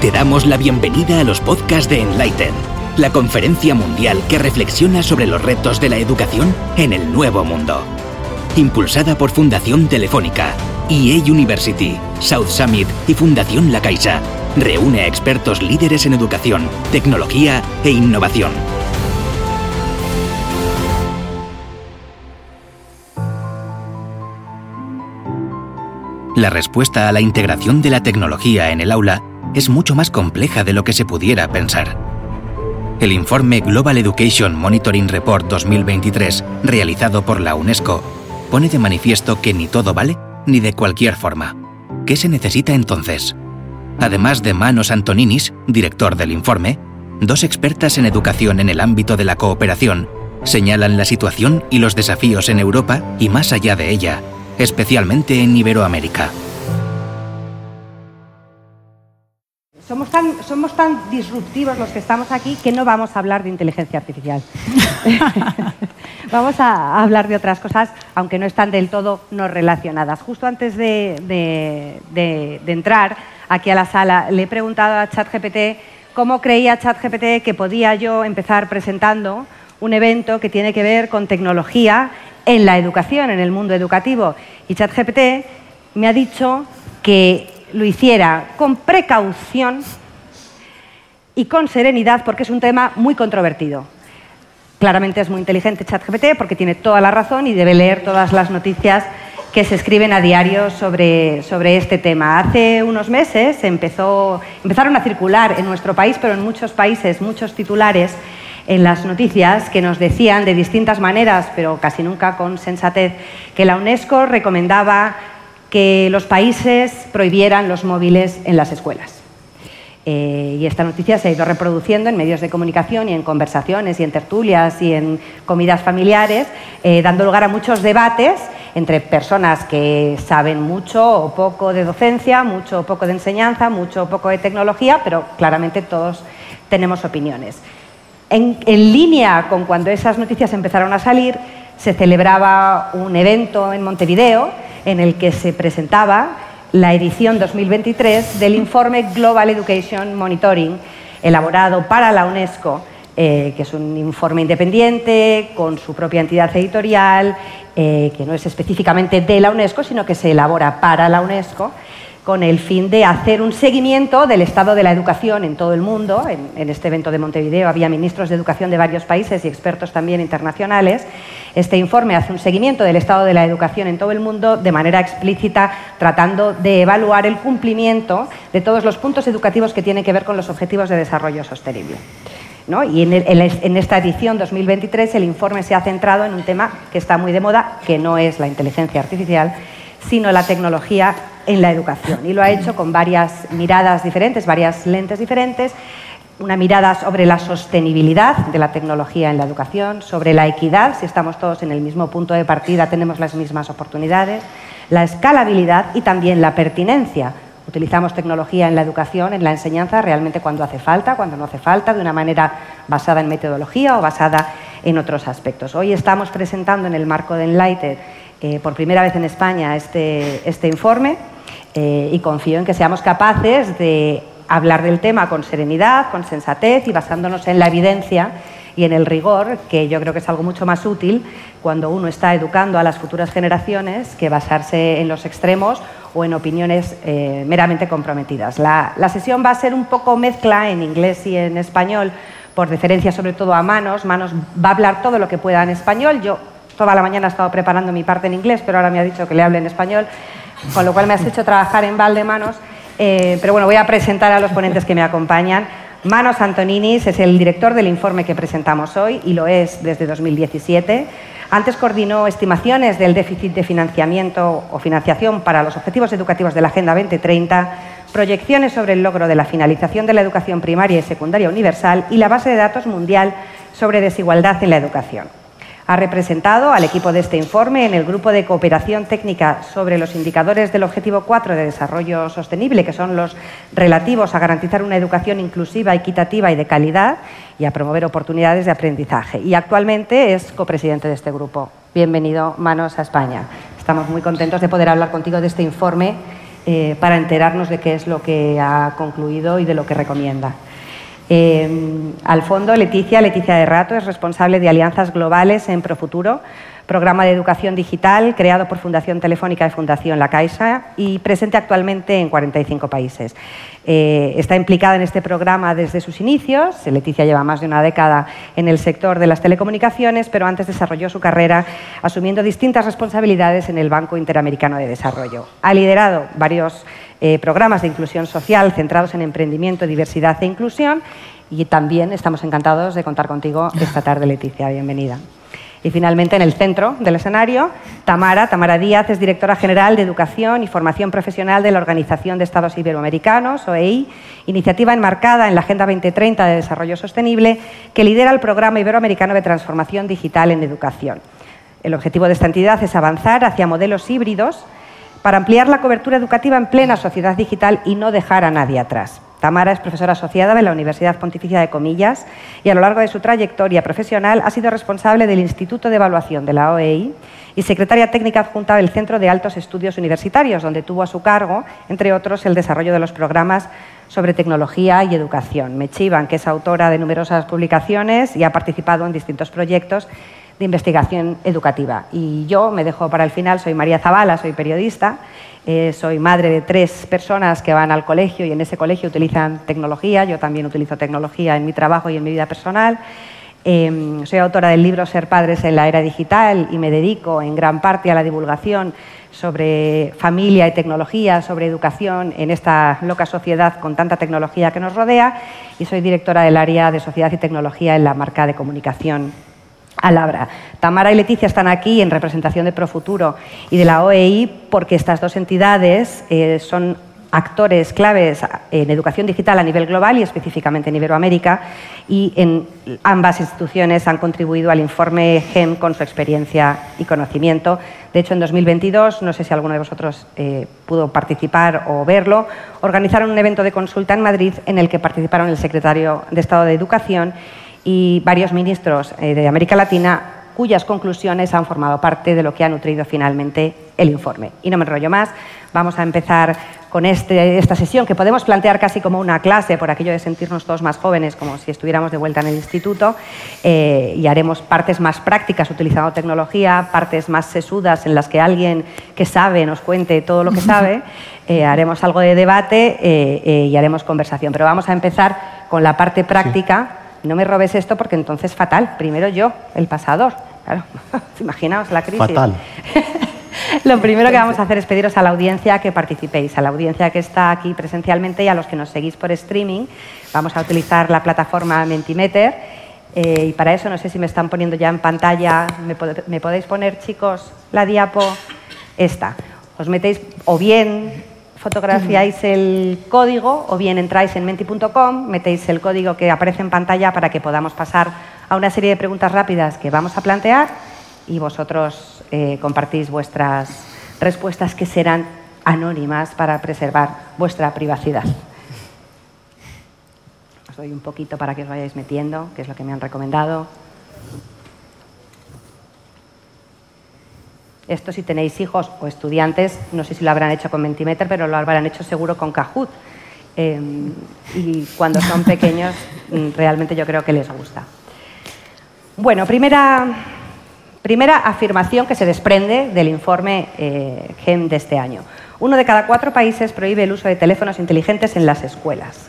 Te damos la bienvenida a los podcasts de Enlighten, la conferencia mundial que reflexiona sobre los retos de la educación en el nuevo mundo. Impulsada por Fundación Telefónica, EA University, South Summit y Fundación La Caixa, reúne a expertos líderes en educación, tecnología e innovación. La respuesta a la integración de la tecnología en el aula es mucho más compleja de lo que se pudiera pensar. El informe Global Education Monitoring Report 2023, realizado por la UNESCO, pone de manifiesto que ni todo vale ni de cualquier forma. ¿Qué se necesita entonces? Además de Manos Antoninis, director del informe, dos expertas en educación en el ámbito de la cooperación señalan la situación y los desafíos en Europa y más allá de ella, especialmente en Iberoamérica. Somos tan, somos tan disruptivos los que estamos aquí que no vamos a hablar de inteligencia artificial. vamos a hablar de otras cosas, aunque no están del todo no relacionadas. Justo antes de, de entrar aquí a la sala, le he preguntado a ChatGPT cómo creía ChatGPT que podía yo empezar presentando un evento que tiene que ver con tecnología en la educación, en el mundo educativo. Y ChatGPT me ha dicho que lo hiciera con precaución y con serenidad porque es un tema muy controvertido. Claramente es muy inteligente ChatGPT porque tiene toda la razón y debe leer todas las noticias que se escriben a diario sobre, sobre este tema. Hace unos meses empezó, empezaron a circular en nuestro país, pero en muchos países, muchos titulares en las noticias que nos decían de distintas maneras, pero casi nunca con sensatez, que la UNESCO recomendaba que los países prohibieran los móviles en las escuelas. Eh, y esta noticia se ha ido reproduciendo en medios de comunicación y en conversaciones y en tertulias y en comidas familiares, eh, dando lugar a muchos debates entre personas que saben mucho o poco de docencia, mucho o poco de enseñanza, mucho o poco de tecnología, pero claramente todos tenemos opiniones. en línea con cuando esas noticias empezaron a salir, se celebraba un evento en Montevideo en el que se presentaba la edición 2023 del informe Global Education Monitoring, elaborado para la UNESCO, eh, que es un informe independiente, con su propia entidad editorial, eh, que no es específicamente de la UNESCO, sino que se elabora para la UNESCO con el fin de hacer un seguimiento del estado de la educación en todo el mundo. En, este evento de Montevideo había ministros de educación de varios países y expertos también internacionales. Este informe hace un seguimiento del estado de la educación en todo el mundo de manera explícita, tratando de evaluar el cumplimiento de todos los puntos educativos que tienen que ver con los objetivos de desarrollo sostenible. Y en, en, esta edición 2023 el informe se ha centrado en un tema que está muy de moda, que no es la inteligencia artificial, sino la tecnología en la educación. Y lo ha hecho con varias miradas diferentes, varias lentes diferentes. Una mirada sobre la sostenibilidad de la tecnología en la educación, sobre la equidad, si estamos todos en el mismo punto de partida, tenemos las mismas oportunidades, la escalabilidad y también la pertinencia. Utilizamos tecnología en la educación, en la enseñanza, realmente cuando hace falta, cuando no hace falta, de una manera basada en metodología o basada en otros aspectos. Hoy estamos presentando en el marco de Enlighted eh, por primera vez en España este, este informe eh, y confío en que seamos capaces de hablar del tema con serenidad, con sensatez y basándonos en la evidencia y en el rigor, que yo creo que es algo mucho más útil cuando uno está educando a las futuras generaciones que basarse en los extremos o en opiniones eh, meramente comprometidas. La, la, sesión va a ser un poco mezcla en inglés y en español, por deferencia sobre todo a Manos. Manos va a hablar todo lo que pueda en español. Yo toda la mañana he estado preparando mi parte en inglés, pero ahora me ha dicho que le hable en español, con lo cual me has hecho trabajar en balde manos. Eh, pero bueno, voy a presentar a los ponentes que me acompañan. Manos Antoninis es el director del informe que presentamos hoy y lo es desde 2017. Antes coordinó estimaciones del déficit de financiamiento o financiación para los objetivos educativos de la Agenda 2030, proyecciones sobre el logro de la finalización de la educación primaria y secundaria universal y la base de datos mundial sobre desigualdad en la educación. Ha representado al equipo de este informe en el grupo de cooperación técnica sobre los indicadores del Objetivo 4 de Desarrollo Sostenible, que son los relativos a garantizar una educación inclusiva, equitativa y de calidad y a promover oportunidades de aprendizaje. Y actualmente es copresidente de este grupo. Bienvenido, Manos a España. Estamos muy contentos de poder hablar contigo de este informe eh, para enterarnos de qué es lo que ha concluido y de lo que recomienda. Eh, al fondo, Leticia, Leticia de Rato, es responsable de alianzas globales en Profuturo, programa de educación digital creado por Fundación Telefónica y Fundación La Caixa y presente actualmente en 45 países. Eh, está implicada en este programa desde sus inicios. Leticia lleva más de una década en el sector de las telecomunicaciones, pero antes desarrolló su carrera asumiendo distintas responsabilidades en el Banco Interamericano de Desarrollo. Ha liderado varios eh, programas de inclusión social centrados en emprendimiento, diversidad e inclusión y también estamos encantados de contar contigo esta tarde, Leticia. Bienvenida. Y finalmente, en el centro del escenario, Tamara, Tamara Díaz, es directora general de Educación y Formación Profesional de la Organización de Estados Iberoamericanos, OEI, iniciativa enmarcada en la Agenda 2030 de Desarrollo Sostenible, que lidera el Programa Iberoamericano de Transformación Digital en Educación. El objetivo de esta entidad es avanzar hacia modelos híbridos para ampliar la cobertura educativa en plena sociedad digital y no dejar a nadie atrás. Tamara es profesora asociada de la Universidad Pontificia de Comillas y a lo largo de su trayectoria profesional ha sido responsable del Instituto de Evaluación de la OEI y secretaria técnica adjunta del Centro de Altos Estudios Universitarios, donde tuvo a su cargo, entre otros, el desarrollo de los programas sobre tecnología y educación. Mechivan, que es autora de numerosas publicaciones y ha participado en distintos proyectos de investigación educativa. Y yo me dejo para el final, soy María Zavala, soy periodista eh, soy madre de tres personas que van al colegio y en ese colegio utilizan tecnología. Yo también utilizo tecnología en mi trabajo y en mi vida personal. Em, soy autora del libro Ser padres en la era digital y me dedico en gran parte a la divulgación sobre familia y tecnología, sobre educación en esta loca sociedad con tanta tecnología que nos rodea y soy directora del área de sociedad y tecnología en la marca de comunicación Alabra. Tamara y Leticia están aquí en representación de Profuturo y de la OEI porque estas dos entidades eh, son actores claves en educación digital a nivel global y específicamente en Iberoamérica y en ambas instituciones han contribuido al informe GEM con su experiencia y conocimiento. De hecho, en 2022, no sé si alguno de vosotros eh, pudo participar o verlo, organizaron un evento de consulta en Madrid en el que participaron el secretario de Estado de Educación y varios ministros eh, de América Latina cuyas conclusiones han formado parte de lo que ha nutrido finalmente el informe. Y no me enrollo más, vamos a empezar con este, esta sesión que podemos plantear casi como una clase, por aquello de sentirnos todos más jóvenes, como si estuviéramos de vuelta en el instituto, eh, y haremos partes más prácticas utilizando tecnología, partes más sesudas en las que alguien que sabe nos cuente todo lo que sabe, eh, haremos algo de debate y haremos conversación. Pero vamos a empezar con la parte práctica no me robes esto porque entonces fatal. Primero yo, el pasador. Claro, imaginaos la crisis. Fatal. Lo primero que vamos a hacer es pediros a la audiencia que participéis, a la audiencia que está aquí presencialmente y a los que nos seguís por streaming. Vamos a utilizar la plataforma Mentimeter eh, y para eso no sé si me están poniendo ya en pantalla. ¿Me, ¿Me podéis poner, chicos, la diapo? Esta. Os metéis o bien fotografiáis el código o bien entráis en menti.com, metéis el código que aparece en pantalla para que podamos pasar a una serie de preguntas rápidas que vamos a plantear y vosotros eh, compartís vuestras respuestas que serán anónimas para preservar vuestra privacidad. Os doy un poquito para que os vayáis metiendo, que es lo que me han recomendado. Esto si tenéis hijos o estudiantes, no sé si lo habrán hecho con Mentimeter, pero lo habrán hecho seguro con Kahoot. Em, y cuando son pequeños, mm, realmente yo creo que les gusta. Bueno, primera, primera afirmación que se desprende del informe eh, GEM de este año. Uno de cada cuatro países prohíbe el uso de teléfonos inteligentes en las escuelas.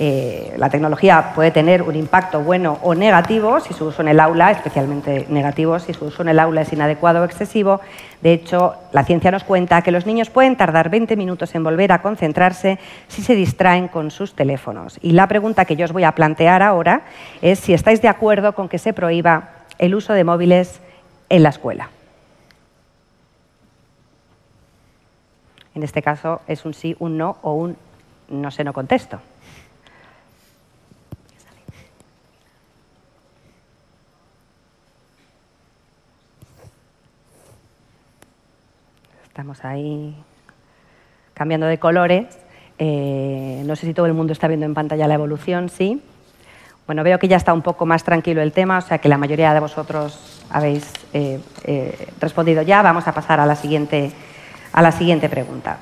Eh, la tecnología puede tener un impacto bueno o negativo si su uso en el aula, especialmente negativo si su uso en el aula es inadecuado o excesivo. De hecho, la ciencia nos cuenta que los niños pueden tardar 20 minutos en volver a concentrarse si se distraen con sus teléfonos. Y la pregunta que yo os voy a plantear ahora es si estáis de acuerdo con que se prohíba el uso de móviles en la escuela. En este caso es un sí, un no o un no sé, no contesto. Estamos ahí cambiando de colores. Eh, no sé si todo el mundo está viendo en pantalla la evolución, sí. Bueno, veo que ya está un poco más tranquilo el tema, o sea que la mayoría de vosotros habéis eh, eh, respondido ya. Vamos a pasar a la siguiente, a la siguiente pregunta.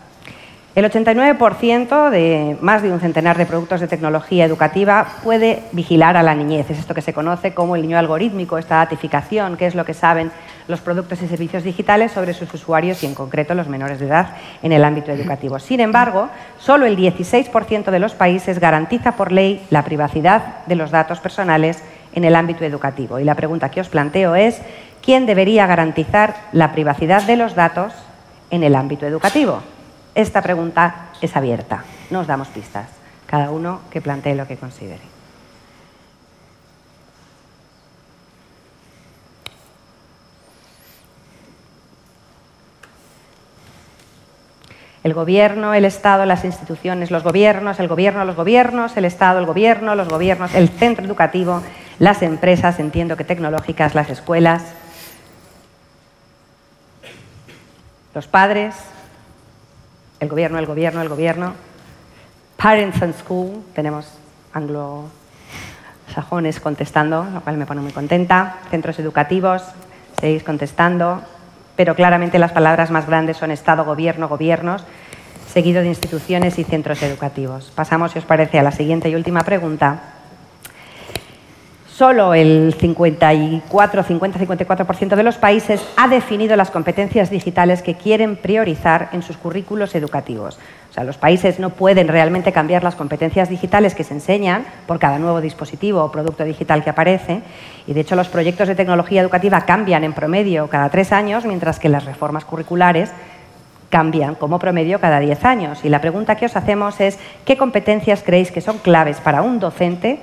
El 89% de más de un centenar de productos de tecnología educativa puede vigilar a la niñez. Es esto que se conoce como el niño algorítmico, esta datificación, que es lo que saben los productos y servicios digitales sobre sus usuarios y en concreto los menores de edad en el ámbito educativo. Sin embargo, solo el 16% de los países garantiza por ley la privacidad de los datos personales en el ámbito educativo. Y la pregunta que os planteo es, ¿quién debería garantizar la privacidad de los datos en el ámbito educativo? Esta pregunta es abierta, no os damos pistas, cada uno que plantee lo que considere. El gobierno, el Estado, las instituciones, los gobiernos, el gobierno, los gobiernos, el Estado, el gobierno, los gobiernos, el centro educativo, las empresas, entiendo que tecnológicas, las escuelas, los padres, el gobierno, el gobierno, el gobierno. Parents and School, tenemos anglosajones contestando, lo cual me pone muy contenta. Centros educativos, seguís contestando, pero claramente las palabras más grandes son Estado, Gobierno, Gobiernos, seguido de instituciones y centros educativos. Pasamos, si os parece, a la siguiente y última pregunta Solo el 54, 50-54% de los países ha definido las competencias digitales que quieren priorizar en sus currículos educativos. O sea, los países no pueden realmente cambiar las competencias digitales que se enseñan por cada nuevo dispositivo o producto digital que aparece. Y de hecho, los proyectos de tecnología educativa cambian en promedio cada tres años, mientras que las reformas curriculares cambian como promedio cada diez años. Y la pregunta que os hacemos es, ¿qué competencias creéis que son claves para un docente?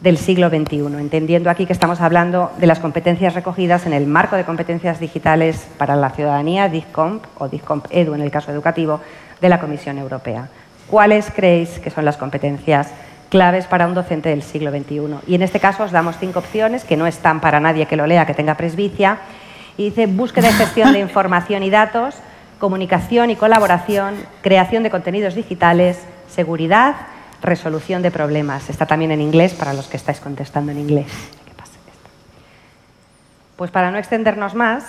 del siglo XXI, entendiendo aquí que estamos hablando de las competencias recogidas en el marco de competencias digitales para la ciudadanía, DISCOMP o DISCOMP EDU en el caso educativo, de la Comisión Europea. ¿Cuáles creéis que son las competencias claves para un docente del siglo XXI? Y en este caso os damos cinco opciones que no están para nadie que lo lea, que tenga presbicia. Y dice búsqueda y gestión de información y datos, comunicación y colaboración, creación de contenidos digitales, seguridad, resolución de problemas. Está también en inglés para los que estáis contestando en inglés. Pues para no extendernos más,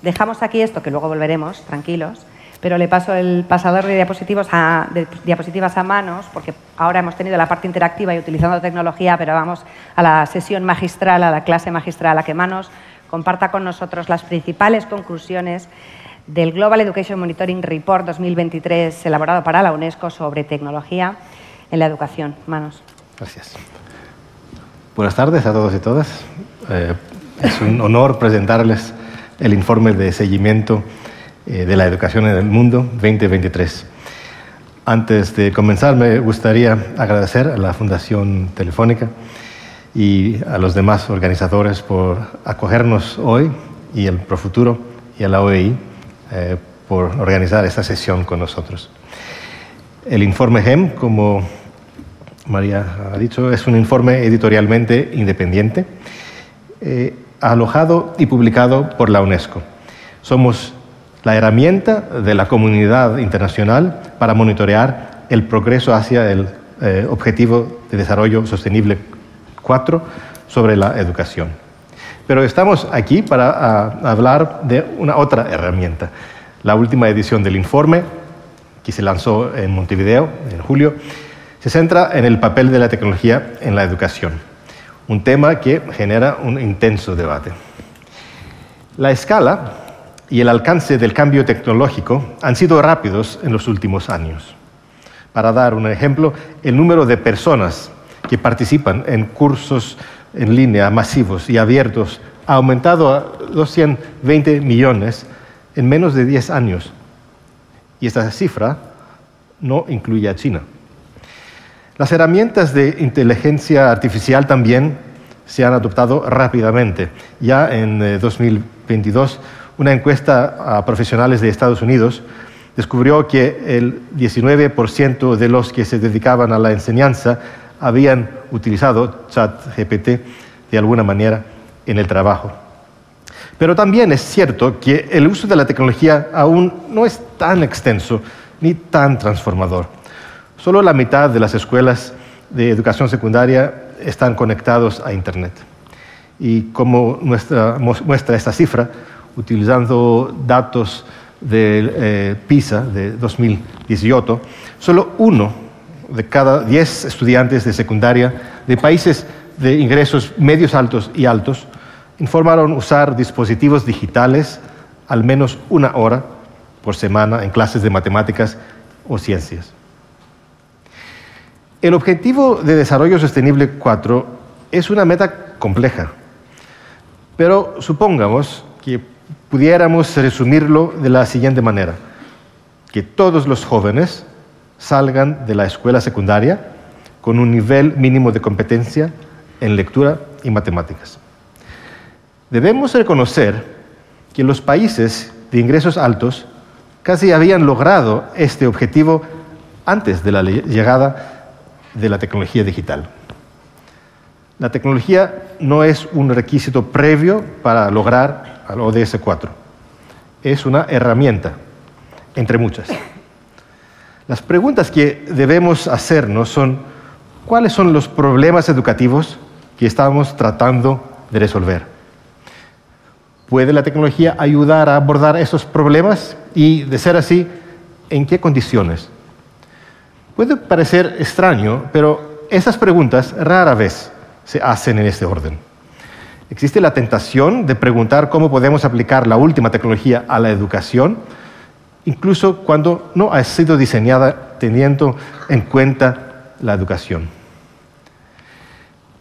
dejamos aquí esto, que luego volveremos, tranquilos, pero le paso el pasador de, diapositivas a, diapositivas a manos, porque ahora hemos tenido la parte interactiva y utilizando tecnología, pero vamos a la sesión magistral, a la clase magistral, a que Manos comparta con nosotros las principales conclusiones del Global Education Monitoring Report 2023 elaborado para la UNESCO sobre tecnología en la educación. Manos. Gracias. Buenas tardes a todos y todas. Eh, es un honor presentarles el informe de seguimiento eh, de la educación en el mundo 2023. Antes de comenzar, me gustaría agradecer a la Fundación Telefónica y a los demás organizadores por acogernos hoy y el Profuturo y a la OEI eh, por organizar esta sesión con nosotros. El informe GEM, como María ha dicho, es un informe editorialmente independiente, eh, alojado y publicado por la UNESCO. Somos la herramienta de la comunidad internacional para monitorear el progreso hacia el eh, Objetivo de Desarrollo Sostenible 4 sobre la educación. Pero estamos aquí para hablar de una otra herramienta. La última edición del informe, que se lanzó en Montevideo en julio, se centra en el papel de la tecnología en la educación, un tema que genera un intenso debate. La escala y el alcance del cambio tecnológico han sido rápidos en los últimos años. Para dar un ejemplo, el número de personas que participan en cursos en línea masivos y abiertos ha aumentado a 220 millones en menos de 10 años. Y esta cifra no incluye a China. Las herramientas de inteligencia artificial también se han adoptado rápidamente. Ya en 2022, eh, una encuesta a profesionales de Estados Unidos descubrió que el 19% de los que se dedicaban a la enseñanza habían utilizado ChatGPT de alguna manera en el trabajo. Pero también es cierto que el uso de la tecnología aún no es tan extenso ni tan transformador. Solo la mitad de las escuelas de educación secundaria están conectados a Internet. Y como muestra esta cifra, utilizando datos del eh, PISA de 2018, solo uno de cada diez estudiantes de secundaria de países de ingresos medios altos y altos informaron usar dispositivos digitales al menos una hora por semana en clases de matemáticas o ciencias. El objetivo de desarrollo sostenible 4 es una meta compleja, pero supongamos que pudiéramos resumirlo de la siguiente manera, que todos los jóvenes salgan de la escuela secundaria con un nivel mínimo de competencia en lectura y matemáticas. Debemos reconocer que los países de ingresos altos casi habían logrado este objetivo antes de la llegada de la tecnología digital. La tecnología no es un requisito previo para lograr al ODS 4. Es una herramienta, entre muchas. Las preguntas que debemos hacernos son, ¿cuáles son los problemas educativos que estamos tratando de resolver? ¿Puede la tecnología ayudar a abordar esos problemas? Y, de ser así, ¿en qué condiciones? Puede parecer extraño, pero esas preguntas rara vez se hacen en este orden. Existe la tentación de preguntar cómo podemos aplicar la última tecnología a la educación, incluso cuando no ha sido diseñada teniendo en cuenta la educación.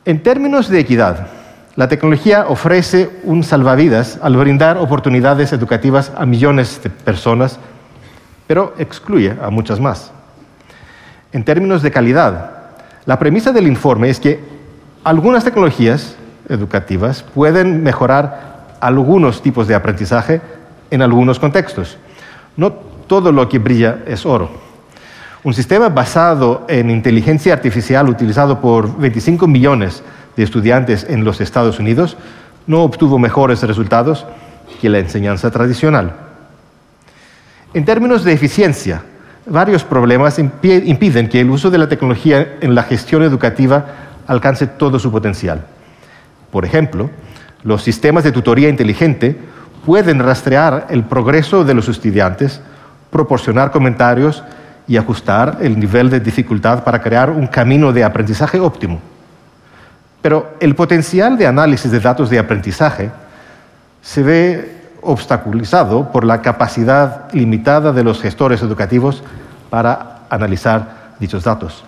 En términos de equidad, la tecnología ofrece un salvavidas al brindar oportunidades educativas a millones de personas, pero excluye a muchas más. En términos de calidad, la premisa del informe es que algunas tecnologías educativas pueden mejorar algunos tipos de aprendizaje en algunos contextos. No todo lo que brilla es oro. Un sistema basado en inteligencia artificial utilizado por 25 millones de estudiantes en los Estados Unidos no obtuvo mejores resultados que la enseñanza tradicional. En términos de eficiencia, varios problemas impiden que el uso de la tecnología en la gestión educativa alcance todo su potencial. Por ejemplo, los sistemas de tutoría inteligente pueden rastrear el progreso de los estudiantes, proporcionar comentarios y ajustar el nivel de dificultad para crear un camino de aprendizaje óptimo. Pero el potencial de análisis de datos de aprendizaje se ve obstaculizado por la capacidad limitada de los gestores educativos para analizar dichos datos.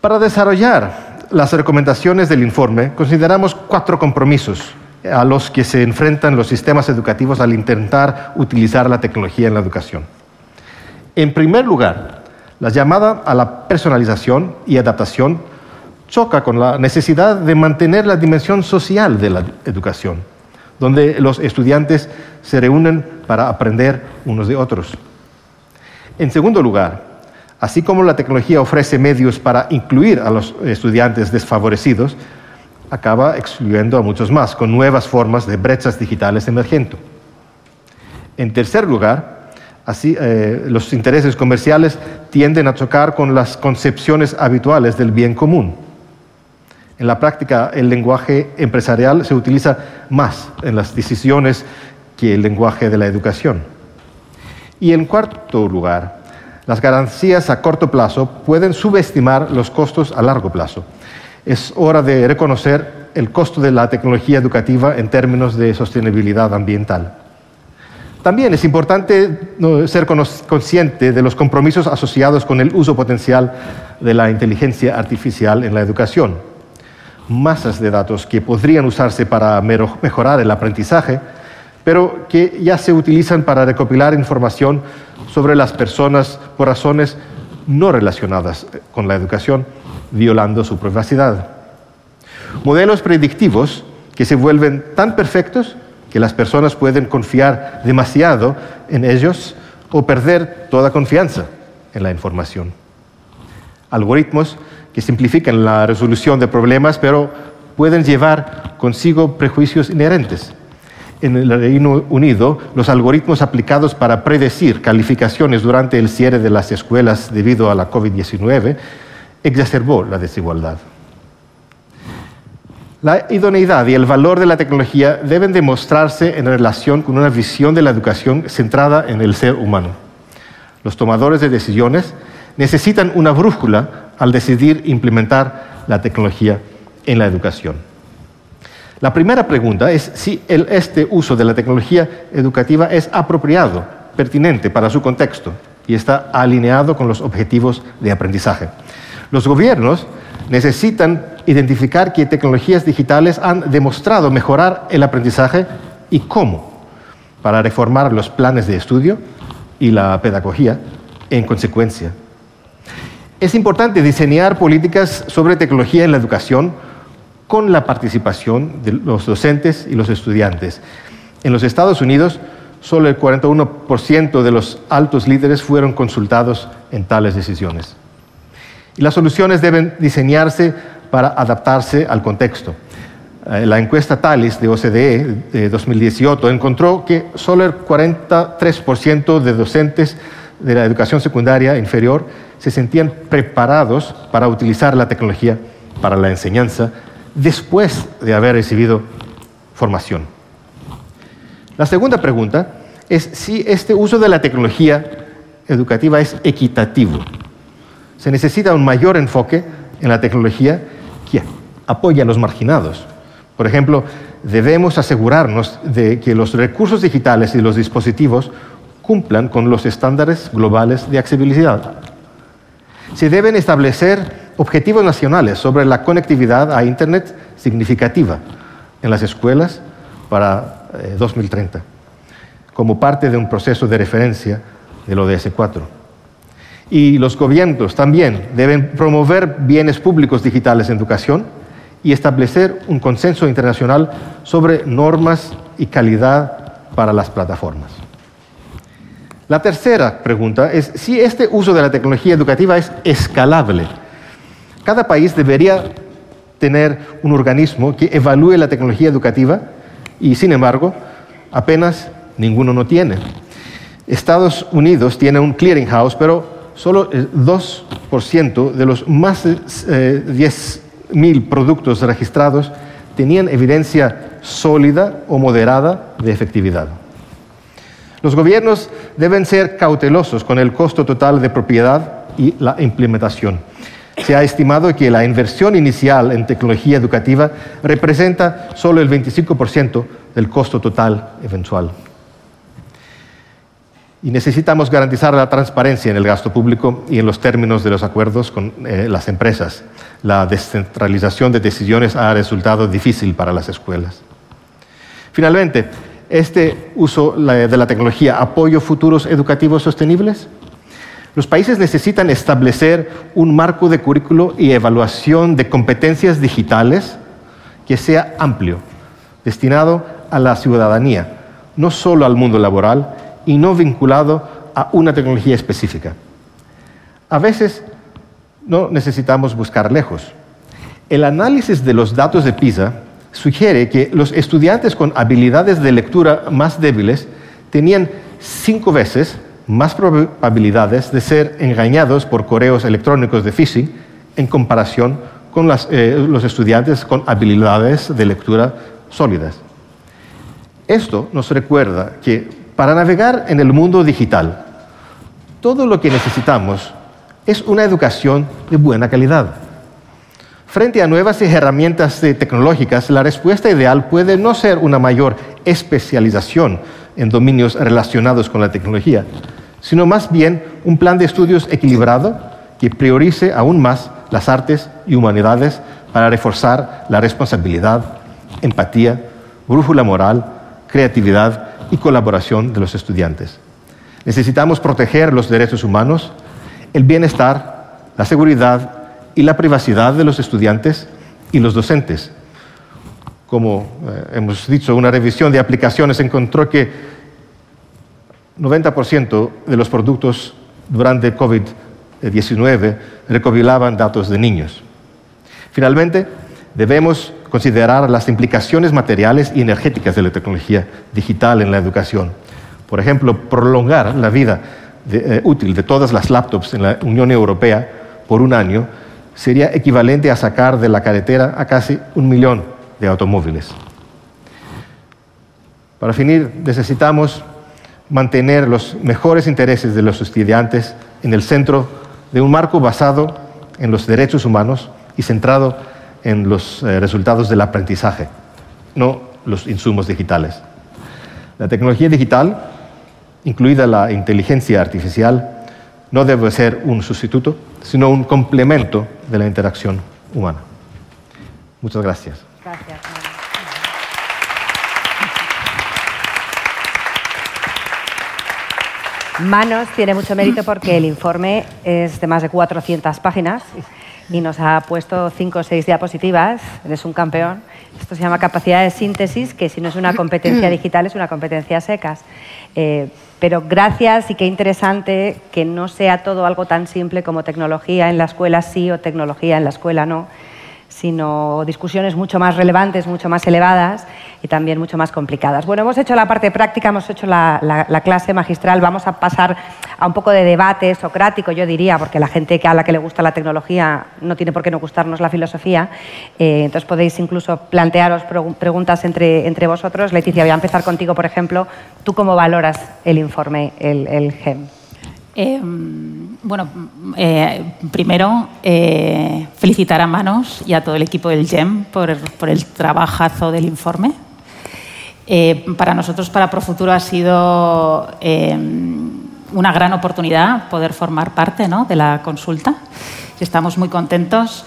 Para desarrollar las recomendaciones del informe, consideramos cuatro compromisos a los que se enfrentan los sistemas educativos al intentar utilizar la tecnología en la educación. En primer lugar, la llamada a la personalización y adaptación choca con la necesidad de mantener la dimensión social de la educación, donde los estudiantes se reúnen para aprender unos de otros. En segundo lugar, Así como la tecnología ofrece medios para incluir a los estudiantes desfavorecidos, acaba excluyendo a muchos más con nuevas formas de brechas digitales emergiendo. En tercer lugar, así, eh, los intereses comerciales tienden a chocar con las concepciones habituales del bien común. En la práctica, el lenguaje empresarial se utiliza más en las decisiones que el lenguaje de la educación. Y en cuarto lugar, las garantías a corto plazo pueden subestimar los costos a largo plazo. Es hora de reconocer el costo de la tecnología educativa en términos de sostenibilidad ambiental. También es importante ser consciente de los compromisos asociados con el uso potencial de la inteligencia artificial en la educación. Masas de datos que podrían usarse para mejorar el aprendizaje pero que ya se utilizan para recopilar información sobre las personas por razones no relacionadas con la educación, violando su privacidad. Modelos predictivos que se vuelven tan perfectos que las personas pueden confiar demasiado en ellos o perder toda confianza en la información. Algoritmos que simplifican la resolución de problemas, pero pueden llevar consigo prejuicios inherentes en el Reino Unido, los algoritmos aplicados para predecir calificaciones durante el cierre de las escuelas debido a la COVID-19 exacerbó la desigualdad. La idoneidad y el valor de la tecnología deben demostrarse en relación con una visión de la educación centrada en el ser humano. Los tomadores de decisiones necesitan una brújula al decidir implementar la tecnología en la educación. La primera pregunta es si este uso de la tecnología educativa es apropiado, pertinente para su contexto y está alineado con los objetivos de aprendizaje. Los gobiernos necesitan identificar qué tecnologías digitales han demostrado mejorar el aprendizaje y cómo, para reformar los planes de estudio y la pedagogía en consecuencia. Es importante diseñar políticas sobre tecnología en la educación con la participación de los docentes y los estudiantes. En los Estados Unidos, solo el 41% de los altos líderes fueron consultados en tales decisiones. Y las soluciones deben diseñarse para adaptarse al contexto. Eh, la encuesta TALIS de OCDE de 2018 encontró que solo el 43% de docentes de la educación secundaria inferior se sentían preparados para utilizar la tecnología para la enseñanza después de haber recibido formación. La segunda pregunta es si este uso de la tecnología educativa es equitativo. Se necesita un mayor enfoque en la tecnología que apoya a los marginados. Por ejemplo, debemos asegurarnos de que los recursos digitales y los dispositivos cumplan con los estándares globales de accesibilidad. Se deben establecer objetivos nacionales sobre la conectividad a Internet significativa en las escuelas para 2030, eh, como parte de un proceso de referencia del ODS 4. Y los gobiernos también deben promover bienes públicos digitales en educación y establecer un consenso internacional sobre normas y calidad para las plataformas. La tercera pregunta es si este uso de la tecnología educativa es escalable cada país debería tener un organismo que evalúe la tecnología educativa y, sin embargo, apenas ninguno no tiene. Estados Unidos tiene un clearinghouse, pero solo el 2% de los más de 10.000 eh, productos registrados tenían evidencia sólida o moderada de efectividad. Los gobiernos deben ser cautelosos con el costo total de propiedad y la implementación se ha estimado que la inversión inicial en tecnología educativa representa solo el 25% del costo total eventual. Y necesitamos garantizar la transparencia en el gasto público y en los términos de los acuerdos con eh, las empresas. La descentralización de decisiones ha resultado difícil para las escuelas. Finalmente, este uso de la tecnología apoyo futuros educativos sostenibles. Los países necesitan establecer un marco de currículo y evaluación de competencias digitales que sea amplio, destinado a la ciudadanía, no solo al mundo laboral y no vinculado a una tecnología específica. A veces no necesitamos buscar lejos. El análisis de los datos de PISA sugiere que los estudiantes con habilidades de lectura más débiles tenían cinco veces más probabilidades de ser engañados por correos electrónicos de phishing en comparación con eh, los estudiantes con habilidades de lectura sólidas. Esto nos recuerda que para navegar en el mundo digital, todo lo que necesitamos es una educación de buena calidad. Frente a nuevas herramientas tecnológicas, la respuesta ideal puede no ser una mayor especialización en dominios relacionados con la tecnología, sino más bien un plan de estudios equilibrado que priorice aún más las artes y humanidades para reforzar la responsabilidad, empatía, brújula moral, creatividad y colaboración de los estudiantes. Necesitamos proteger los derechos humanos, el bienestar, la seguridad y la privacidad de los estudiantes y los docentes. Como eh, hemos dicho, una revisión de aplicaciones encontró que 90% de los productos durante COVID-19 recopilaban datos de niños. Finalmente, debemos considerar las implicaciones materiales y energéticas de la tecnología digital en la educación. Por ejemplo, prolongar la vida eh, útil de todas las laptops en la Unión Europea por un año sería equivalente a sacar de la carretera a casi un millón de automóviles. Para finir, necesitamos mantener los mejores intereses de los estudiantes en el centro de un marco basado en los derechos humanos y centrado en los eh, resultados del aprendizaje, no los insumos digitales. La tecnología digital, incluida la inteligencia artificial, no debe ser un sustituto, sino un complemento de la interacción humana. Muchas gracias. Gracias. Manos tiene mucho mérito porque el informe es de más de 400 páginas y nos ha puesto cinco o seis diapositivas. Eres un campeón. Esto se llama capacidad de síntesis, que si no es una competencia digital, es una competencia secas. Eh, pero gracias y qué interesante que no sea todo algo tan simple como tecnología en la escuela sí o tecnología en la escuela no sino discusiones mucho más relevantes, mucho más elevadas y también mucho más complicadas. Bueno, hemos hecho la parte práctica, hemos hecho la, clase magistral, vamos a pasar a un poco de debate socrático, yo diría, porque la gente a la que le gusta la tecnología no tiene por qué no gustarnos la filosofía, eh, entonces podéis incluso plantearos preguntas entre, entre vosotros. Leticia, voy a empezar contigo, por ejemplo, ¿tú cómo valoras el informe, el, el GEM? Em, bueno, eh, primero eh, felicitar a Manos y a todo el equipo del GEM por, el trabajazo del informe. Eh, para nosotros, para Profuturo, ha sido em, una gran oportunidad poder formar parte de la consulta y estamos muy contentos.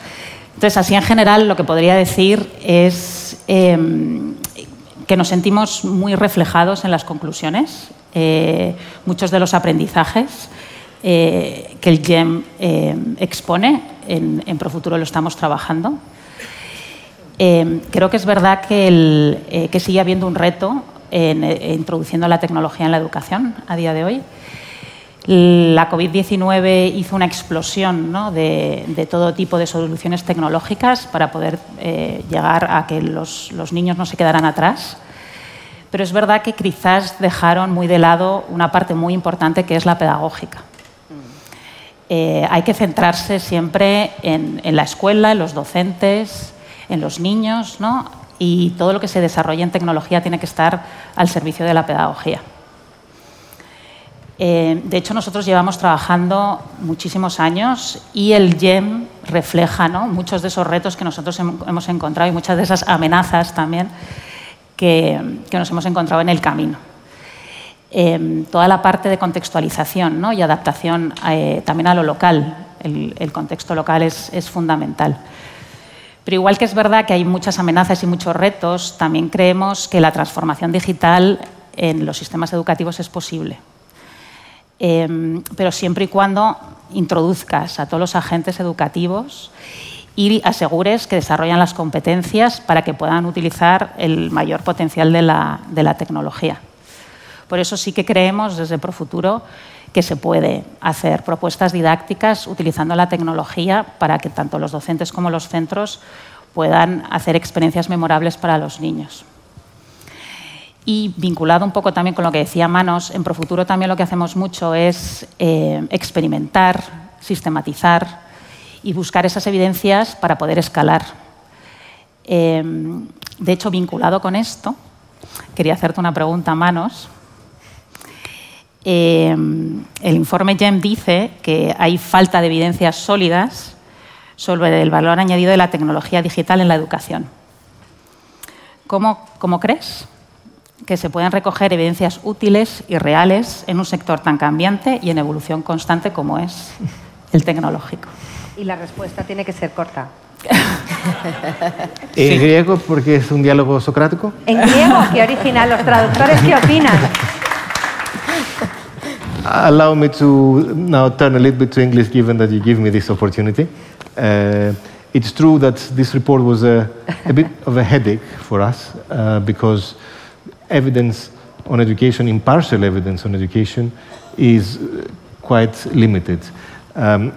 Entonces, así en general, lo que podría decir es em, que nos sentimos muy reflejados en las conclusiones, muchos de los aprendizajes eh, que el GEM eh, expone. En, en, Profuturo lo estamos trabajando. Eh, creo que es verdad que, que, sigue habiendo un reto en, introduciendo la tecnología en la educación a día de hoy. La COVID-19 hizo una explosión de, de, todo tipo de soluciones tecnológicas para poder llegar a que los, los niños no se quedaran atrás pero es verdad que quizás dejaron muy de lado una parte muy importante que es la pedagógica. Eh, hay que centrarse siempre en, la escuela, en los docentes, en los niños, ¿no? y todo lo que se desarrolla en tecnología tiene que estar al servicio de la pedagogía. Eh, de hecho, nosotros llevamos trabajando muchísimos años y el GEM refleja ¿no? muchos de esos retos que nosotros hemos encontrado y muchas de esas amenazas también que nos hemos encontrado en el camino. Em, toda la parte de contextualización y adaptación eh, también a lo local. El, contexto local es, fundamental. Pero igual que es verdad que hay muchas amenazas y muchos retos, también creemos que la transformación digital en los sistemas educativos es posible. Em, pero siempre y cuando introduzcas a todos los agentes educativos y asegures que desarrollan las competencias para que puedan utilizar el mayor potencial de la tecnología. Por eso sí que creemos desde Profuturo que se puede hacer propuestas didácticas utilizando la tecnología para que tanto los docentes como los centros puedan hacer experiencias memorables para los niños. Y vinculado un poco también con lo que decía Manos, en Profuturo también lo que hacemos mucho es eh, experimentar, sistematizar y buscar esas evidencias para poder escalar. Eh, de hecho, vinculado con esto, quería hacerte una pregunta, Manos. Eh, el informe GEM dice que hay falta de evidencias sólidas sobre el valor añadido de la tecnología digital en la educación. ¿Cómo, cómo crees que se pueden recoger evidencias útiles y reales en un sector tan cambiante y en evolución constante como es el tecnológico? Y la respuesta tiene que ser corta. ¿En griego porque es un diálogo socrático? En griego, qué original. ¿Los traductores qué opinan? Allow me to now turn a little bit to English, given that you give me this opportunity. Uh, it's true that this report was a, a bit of a headache for us uh, because evidence on education, impartial evidence on education, is quite limited. Um,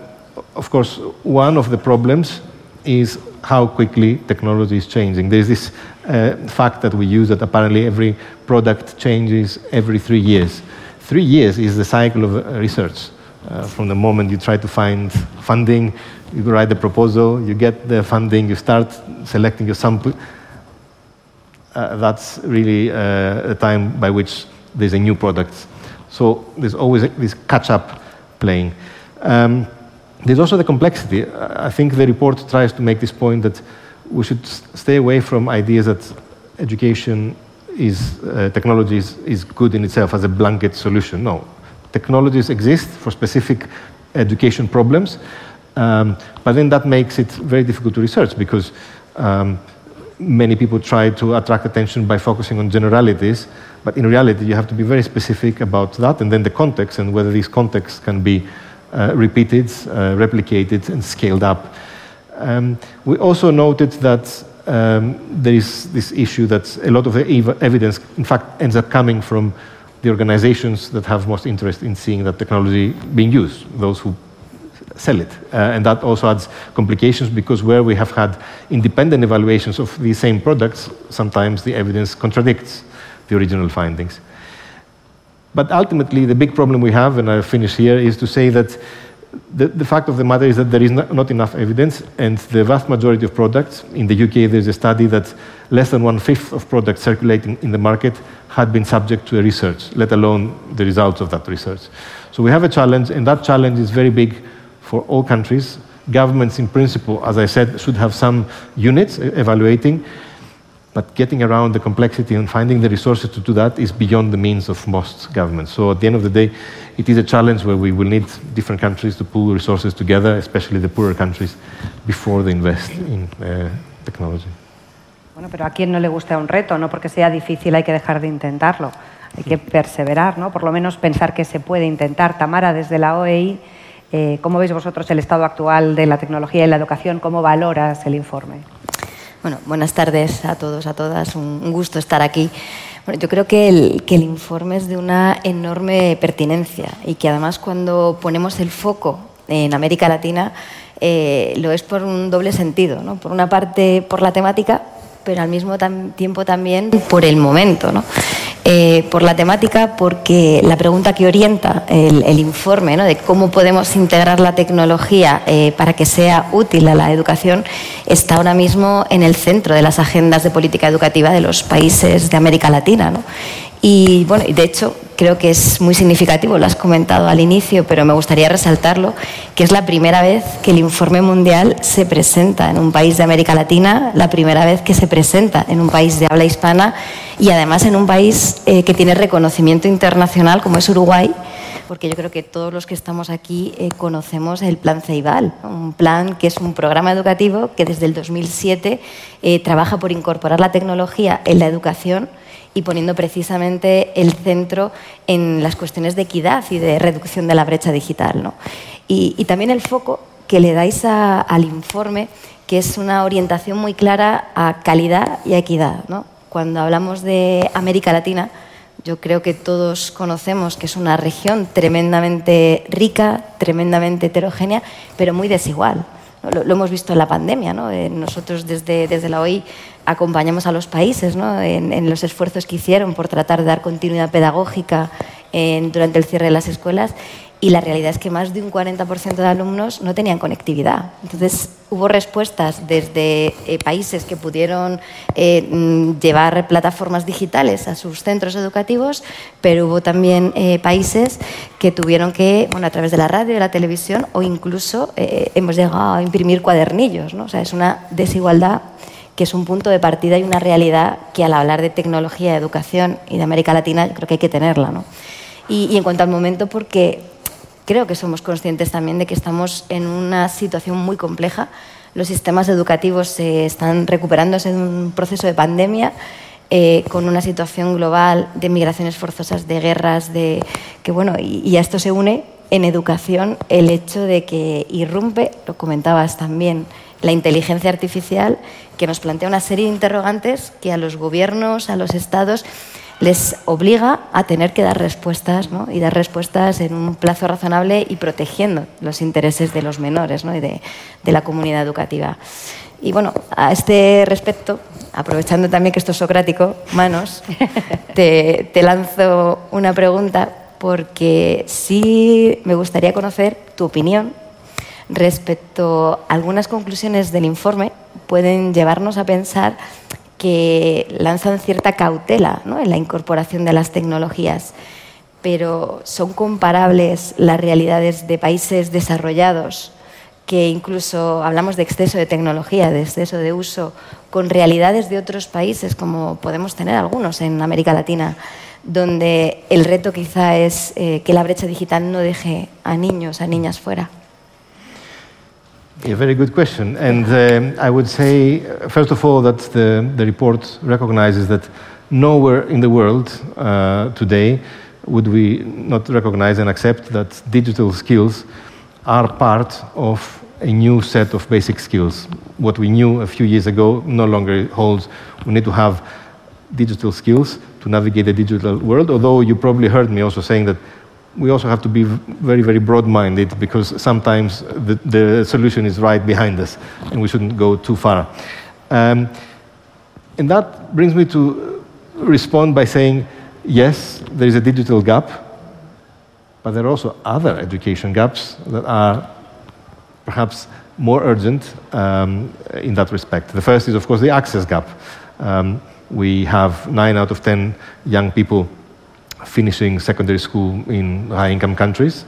of course, one of the problems is how quickly technology is changing. There's this uh, fact that we use that apparently every product changes every three years. Three years is the cycle of uh, research. Uh, from the moment you try to find funding, you write the proposal, you get the funding, you start selecting your sample. uh, that's really uh, a time by which there's a new product. So there's always this catch-up playing. Um, there's also the complexity. I think the report tries to make this point that we should stay away from ideas that education is, uh, technology is, is good in itself as a blanket solution. No. Technologies exist for specific education problems, um, but then that makes it very difficult to research because um, many people try to attract attention by focusing on generalities, but in reality, you have to be very specific about that, and then the context and whether these contexts can be repeated, uh, replicated, and scaled up. Um, we also noted that um, there is this issue that a lot of the ev evidence, in fact, ends up coming from the organizations that have most interest in seeing that technology being used, those who sell it. Uh, and that also adds complications because where we have had independent evaluations of these same products, sometimes the evidence contradicts the original findings. But ultimately, the big problem we have, and I'll finish here, is to say that the, the, fact of the matter is that there is not, enough evidence, and the vast majority of products, in the UK, there's a study that less than one fifth of products circulating in the market had been subject to a research, let alone the results of that research. So we have a challenge, and that challenge is very big for all countries. Governments, in principle, as I said, should have some units evaluating, but getting around the complexity and finding the resources to do that is beyond the means of most governments. So at the end of the day, it is a challenge where we will need different countries to pool resources together, especially the poorer countries, before they invest in uh, technology. Bueno, pero a quién no le gusta un reto, no porque sea difícil hay que dejar de intentarlo, hay que perseverar, ¿no? Por lo menos pensar que se puede intentar. Tamara, desde la OEI, eh, ¿cómo veis vosotros el estado actual de la tecnología y la educación? ¿Cómo valoras el informe? Bueno, buenas tardes a todos, a todas. Un gusto estar aquí. Bueno, yo creo que el, que el, informe es de una enorme pertinencia y que además cuando ponemos el foco en América Latina eh, lo es por un doble sentido. ¿no? Por una parte, por la temática, pero al mismo tiempo también por el momento. ¿no? Eh, por la temática, porque la pregunta que orienta el, informe ¿no? de cómo podemos integrar la tecnología eh, para que sea útil a la educación está ahora mismo en el centro de las agendas de política educativa de los países de América Latina. ¿no? Y bueno, de hecho creo que es muy significativo, lo has comentado al inicio, pero me gustaría resaltarlo, que es la primera vez que el informe mundial se presenta en un país de América Latina, la primera vez que se presenta en un país de habla hispana y además en un país eh, que tiene reconocimiento internacional como es Uruguay, porque yo creo que todos los que estamos aquí eh, conocemos el Plan Ceibal, un plan que es un programa educativo que desde el 2007 eh, trabaja por incorporar la tecnología en la educación y poniendo precisamente el centro en las cuestiones de equidad y de reducción de la brecha digital. ¿no? Y, también el foco que le dais al informe, que es una orientación muy clara a calidad y a equidad. ¿no? Cuando hablamos de América Latina, yo creo que todos conocemos que es una región tremendamente rica, tremendamente heterogénea, pero muy desigual. Lo, hemos visto en la pandemia. ¿no? Eh, nosotros desde, desde la OI acompañamos a los países ¿no? en, los esfuerzos que hicieron por tratar de dar continuidad pedagógica durante el cierre de las escuelas y la realidad es que más de un 40% de alumnos no tenían conectividad. Entonces hubo respuestas desde eh, países que pudieron eh, mm, llevar plataformas digitales a sus centros educativos, pero hubo también eh, países que tuvieron que, bueno, a través de la radio, de la televisión o incluso hemos llegado a imprimir cuadernillos. ¿no? O sea, es una desigualdad que es un punto de partida y una realidad que al hablar de tecnología, de educación y de América Latina, creo que hay que tenerla. ¿no? Y, y en cuanto al momento, porque creo que somos conscientes también de que estamos en una situación muy compleja. Los sistemas educativos se están recuperándose de un proceso de pandemia. Eh, con una situación global de migraciones forzosas, de guerras, de que bueno, y, y, a esto se une en educación el hecho de que irrumpe, lo comentabas también, la inteligencia artificial, que nos plantea una serie de interrogantes que a los gobiernos, a los estados, les obliga a tener que dar respuestas ¿no? y dar respuestas en un plazo razonable y protegiendo los intereses de los menores ¿no? y de, de, la comunidad educativa. Y bueno, a este respecto, aprovechando también que esto es socrático, Manos, te, te lanzo una pregunta porque sí me gustaría conocer tu opinión respecto a algunas conclusiones del informe pueden llevarnos a pensar que lanzan cierta cautela en la incorporación de las tecnologías, pero son comparables las realidades de países desarrollados, que incluso hablamos de exceso de tecnología, de exceso de uso, con realidades de otros países, como podemos tener algunos en América Latina, donde el reto quizá es eh, que la brecha digital no deje a niños, a niñas fuera. A very good question. And uh, I would say, first of all, that the, the report recognizes that nowhere in the world uh, today would we not recognize and accept that digital skills are part of a new set of basic skills. What we knew a few years ago no longer holds. We need to have digital skills to navigate the digital world, although you probably heard me also saying that we also have to be very, very broad minded because sometimes the, the, solution is right behind us and we shouldn't go too far. Um, and that brings me to respond by saying yes, there is a digital gap, but there are also other education gaps that are perhaps more urgent um, in that respect. The first is, of course, the access gap. Um, we have nine out of ten young people finishing secondary school in high income countries,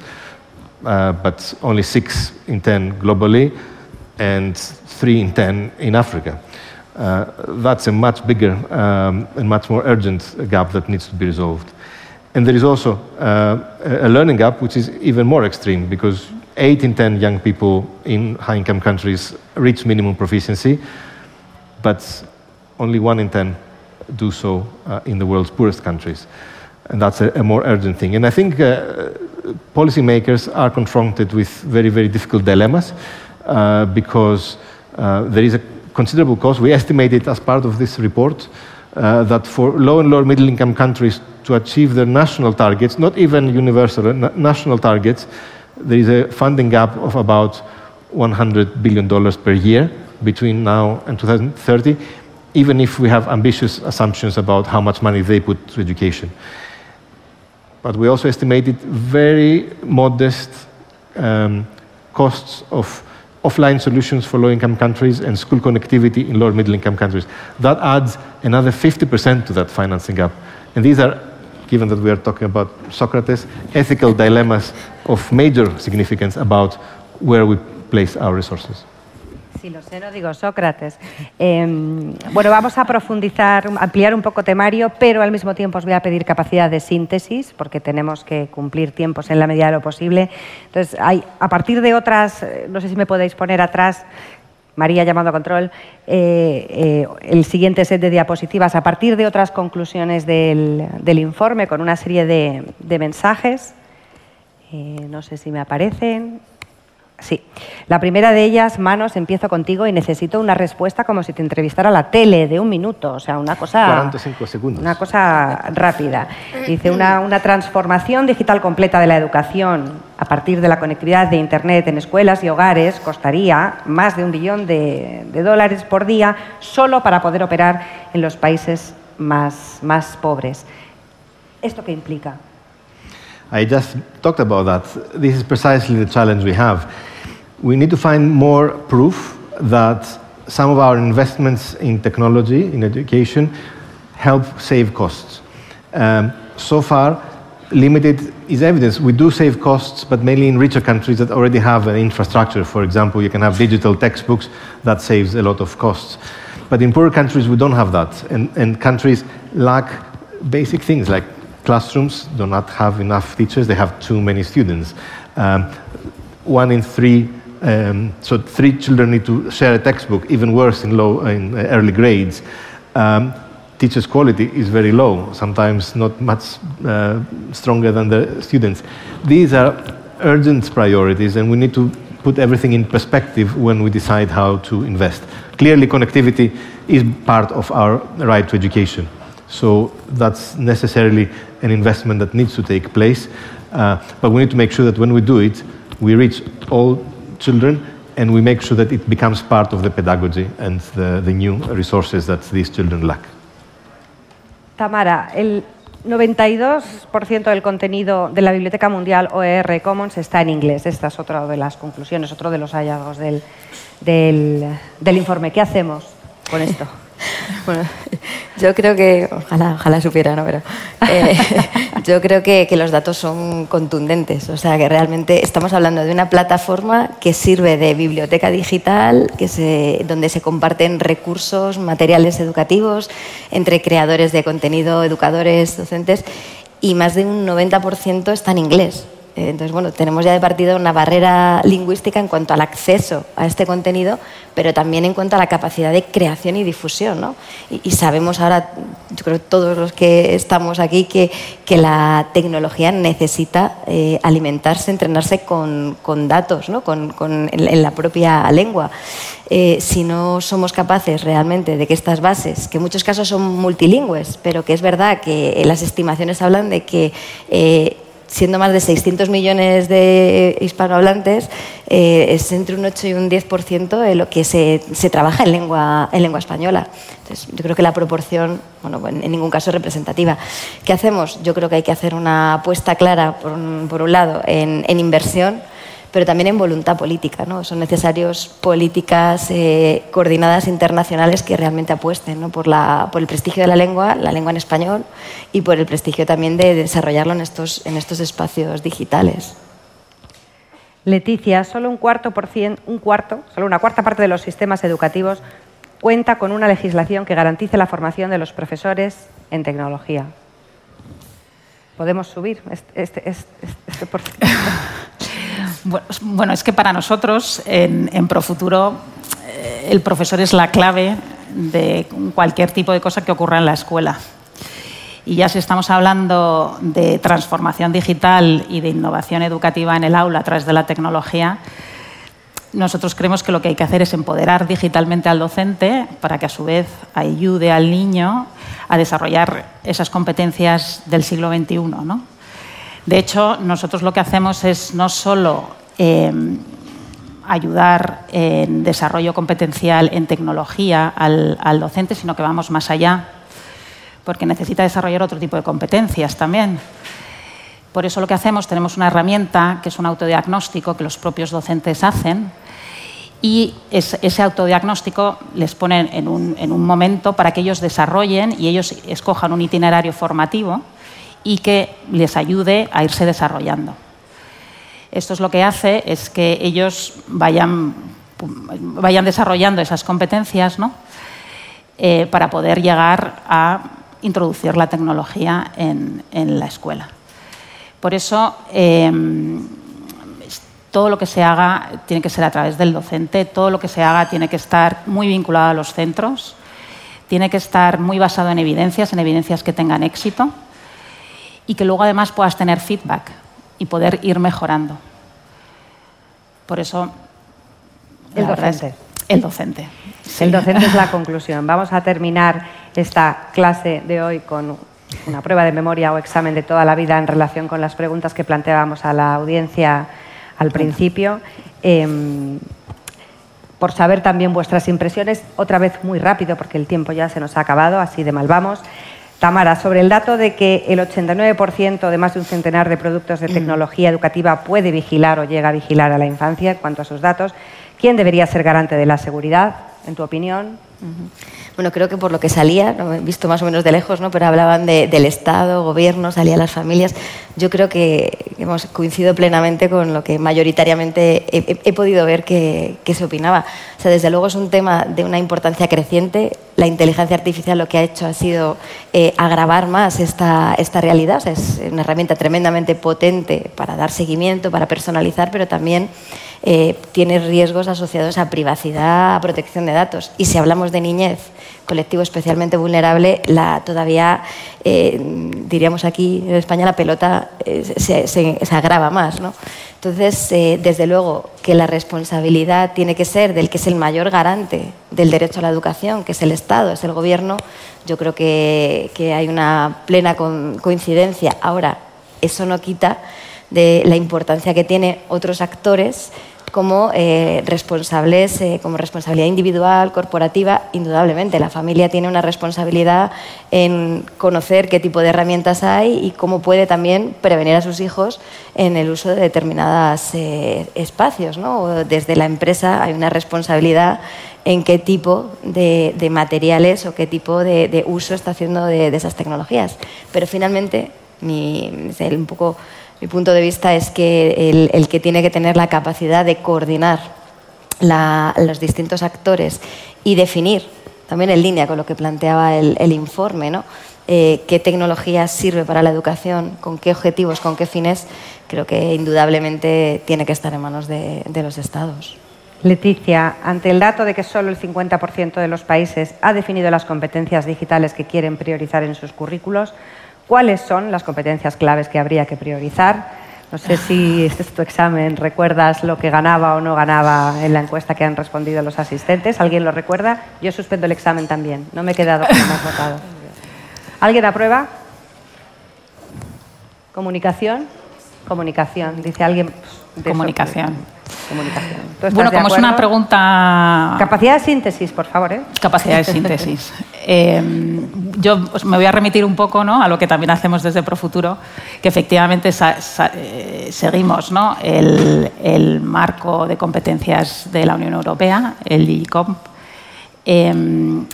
uh, but only six in 10 globally and three in 10 in Africa. Uh, that's a much bigger um, and much more urgent gap that needs to be resolved. And there is also uh, a learning gap which is even more extreme because 8 in 10 young people in high income countries reach minimum proficiency, but only 1 in 10 do so uh, in the world's poorest countries. And that's a, a more urgent thing. And I think uh, policymakers are confronted with very, very difficult dilemmas uh, because uh, there is a considerable cost. We estimate it as part of this report uh, that for low and lower middle income countries to achieve their national targets, not even universal, uh, national targets, there is a funding gap of about $100 billion per year between now and 2030, even if we have ambitious assumptions about how much money they put to education but we also estimated very modest um, costs of offline solutions for low-income countries and school connectivity in lower middle-income countries. That adds another 50% to that financing gap. And these are, given that we are talking about Socrates, ethical dilemmas of major significance about where we place our resources. Sí, lo sé, no digo Sócrates. Em, bueno, vamos a profundizar, ampliar un poco temario, pero al mismo tiempo os voy a pedir capacidad de síntesis, porque tenemos que cumplir tiempos en la medida de lo posible. Entonces, hay, a partir de otras, eh, no sé si me podéis poner atrás, María llamando a control, eh, eh, el siguiente set de diapositivas, a partir de otras conclusiones del, informe, con una serie de mensajes. no sé si me aparecen. Sí. La primera de ellas, Manos, empiezo contigo y necesito una respuesta como si te entrevistara la tele de un minuto, o sea, una cosa... 45 segundos. Una cosa rápida. Dice, una, una transformación digital completa de la educación a partir de la conectividad de Internet en escuelas y hogares costaría más de un billón de, de dólares por día solo para poder operar en los países más, más pobres. ¿Esto qué implica? I just talked about that. This is precisely the challenge we have. We need to find more proof that some of our investments in technology, in education, help save costs. Um, so far, limited is evidence. We do save costs, but mainly in richer countries that already have an infrastructure. For example, you can have digital textbooks, that saves a lot of costs. But in poorer countries, we don't have that. And, and countries lack basic things like classrooms do not have enough teachers, they have too many students. Um, one in three, um, so three children need to share a textbook, even worse in, low, in early grades. Um, teachers' quality is very low, sometimes not much uh, stronger than the students. These are urgent priorities, and we need to put everything in perspective when we decide how to invest. Clearly, connectivity is part of our right to education. So that's necessarily an investment that needs to take place. Uh, but we need to make sure that when we do it, we reach all children and we make sure that it becomes part of the pedagogy and the, the new resources that these children lack. Tamara, el 92% del contenido de la Biblioteca Mundial OER Commons está en inglés. Esta es otra de las conclusiones, otro de los hallazgos del, del, del informe. ¿Qué hacemos con esto? Bueno, yo creo que, ojalá, ojalá supiera, ¿no? Pero eh, yo creo que, que, los datos son contundentes. O sea, que realmente estamos hablando de una plataforma que sirve de biblioteca digital, que se, donde se comparten recursos, materiales educativos entre creadores de contenido, educadores, docentes, y más de un 90% está en inglés. Eh, entonces, bueno, tenemos ya de partida una barrera lingüística en cuanto al acceso a este contenido, pero también en cuanto a la capacidad de creación y difusión. ¿no? Y, sabemos ahora, yo creo todos los que estamos aquí, que, que la tecnología necesita eh, alimentarse, entrenarse con, con datos, ¿no? con, con, en, la propia lengua. Eh, si no somos capaces realmente de que estas bases, que en muchos casos son multilingües, pero que es verdad que las estimaciones hablan de que siendo más de 600 millones de hispanohablantes, eh, es entre un 8 y un 10% de lo que se, se, trabaja en lengua, en lengua española. Entonces, yo creo que la proporción, bueno, en ningún caso es representativa. ¿Qué hacemos? Yo creo que hay que hacer una apuesta clara, por un, por un lado, en, en inversión pero también en voluntad política. ¿no? Son necesarias políticas eh, coordinadas internacionales que realmente apuesten ¿no? por, la, por, el prestigio de la lengua, la lengua en español, y por el prestigio también de desarrollarlo en estos, en estos espacios digitales. Leticia, solo un cuarto por cien, un cuarto, solo una cuarta parte de los sistemas educativos cuenta con una legislación que garantice la formación de los profesores en tecnología. ¿Podemos subir este, este, este, este Bueno, es que para nosotros en, en Profuturo eh, el profesor es la clave de cualquier tipo de cosa que ocurra en la escuela. Y ya si estamos hablando de transformación digital y de innovación educativa en el aula a través de la tecnología, nosotros creemos que lo que hay que hacer es empoderar digitalmente al docente para que a su vez ayude al niño a desarrollar esas competencias del siglo XXI. ¿no? De hecho, nosotros lo que hacemos es no solo eh, ayudar en desarrollo competencial en tecnología al, docente, sino que vamos más allá, porque necesita desarrollar otro tipo de competencias también. Por eso lo que hacemos, tenemos una herramienta que es un autodiagnóstico que los propios docentes hacen y ese autodiagnóstico les pone en un, en un momento para que ellos desarrollen y ellos escojan un itinerario formativo y que les ayude a irse desarrollando. Esto es lo que hace es que ellos vayan, vayan desarrollando esas competencias ¿no? Eh, para poder llegar a introducir la tecnología en, en la escuela. Por eso, eh, todo lo que se haga tiene que ser a través del docente, todo lo que se haga tiene que estar muy vinculado a los centros, tiene que estar muy basado en evidencias, en evidencias que tengan éxito y que luego además puedas tener feedback y poder ir mejorando. Por eso... El docente. el docente. El docente es la conclusión. Vamos a terminar esta clase de hoy con una prueba de memoria o examen de toda la vida en relación con las preguntas que planteábamos a la audiencia al principio. Em, por saber también vuestras impresiones, otra vez muy rápido, porque el tiempo ya se nos ha acabado, así de mal vamos. Tamara, sobre el dato de que el 89% de más de un centenar de productos de tecnología educativa puede vigilar o llega a vigilar a la infancia en cuanto a sus datos, ¿quién debería ser garante de la seguridad, en tu opinión? Bueno, creo que por lo que salía, lo he visto más o menos de lejos, ¿no? pero hablaban del Estado, gobierno, salían las familias. Yo creo que hemos coincido plenamente con lo que mayoritariamente he, podido ver que, se opinaba. O sea, desde luego es un tema de una importancia creciente. La inteligencia artificial lo que ha hecho ha sido eh, agravar más esta, esta realidad. es una herramienta tremendamente potente para dar seguimiento, para personalizar, pero también eh, tiene riesgos asociados a privacidad, a protección de datos. Y si hablamos de niñez, colectivo especialmente vulnerable, todavía, eh, diríamos aquí en España, la pelota eh, se, agrava más. ¿no? Entonces, desde luego que la responsabilidad tiene que ser del que es el mayor garante del derecho a la educación, que es el Estado, es el Gobierno. Yo creo que, que hay una plena coincidencia. Ahora, eso no quita de la importancia que tiene otros actores como eh, responsables, eh, como responsabilidad individual, corporativa, indudablemente. La familia tiene una responsabilidad en conocer qué tipo de herramientas hay y cómo puede también prevenir a sus hijos en el uso de determinados eh, espacios. ¿no? Desde la empresa hay una responsabilidad en qué tipo de, materiales o qué tipo de, uso está haciendo de, esas tecnologías. Pero finalmente, un poco mi punto de vista es que el, que tiene que tener la capacidad de coordinar los distintos actores y definir, también en línea con lo que planteaba el, informe, ¿no? Eh, qué tecnología sirve para la educación, con qué objetivos, con qué fines, creo que indudablemente tiene que estar en manos de, de los Estados. Leticia, ante el dato de que solo el 50% de los países ha definido las competencias digitales que quieren priorizar en sus currículos, cuáles son las competencias claves que habría que priorizar. No sé si este es tu examen, recuerdas lo que ganaba o no ganaba en la encuesta que han respondido los asistentes. ¿Alguien lo recuerda? Yo suspendo el examen también. No me he quedado con más votado. ¿Alguien aprueba? ¿Comunicación? Comunicación. Dice alguien. Comunicación. Comunicación. Bueno, como es una pregunta... Capacidad de síntesis, por favor. ¿eh? Capacidad de síntesis. Eh, yo me voy a remitir un poco ¿no? a lo que también hacemos desde Profuturo, que efectivamente eh, seguimos ¿no? el, marco de competencias de la Unión Europea, el ICOM, em,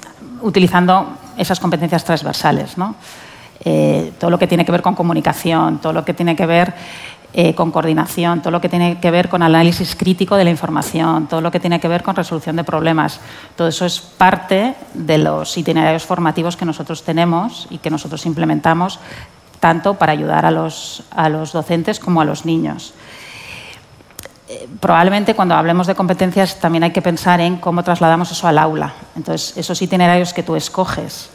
utilizando esas competencias transversales. ¿no? todo lo que tiene que ver con comunicación, todo lo que tiene que ver eh, con coordinación, todo lo que tiene que ver con análisis crítico de la información, todo lo que tiene que ver con resolución de problemas. Todo eso es parte de los itinerarios formativos que nosotros tenemos y que nosotros implementamos tanto para ayudar a los, a los docentes como a los niños. Eh, probablemente cuando hablemos de competencias también hay que pensar en cómo trasladamos eso al aula. Entonces, esos itinerarios que tú escoges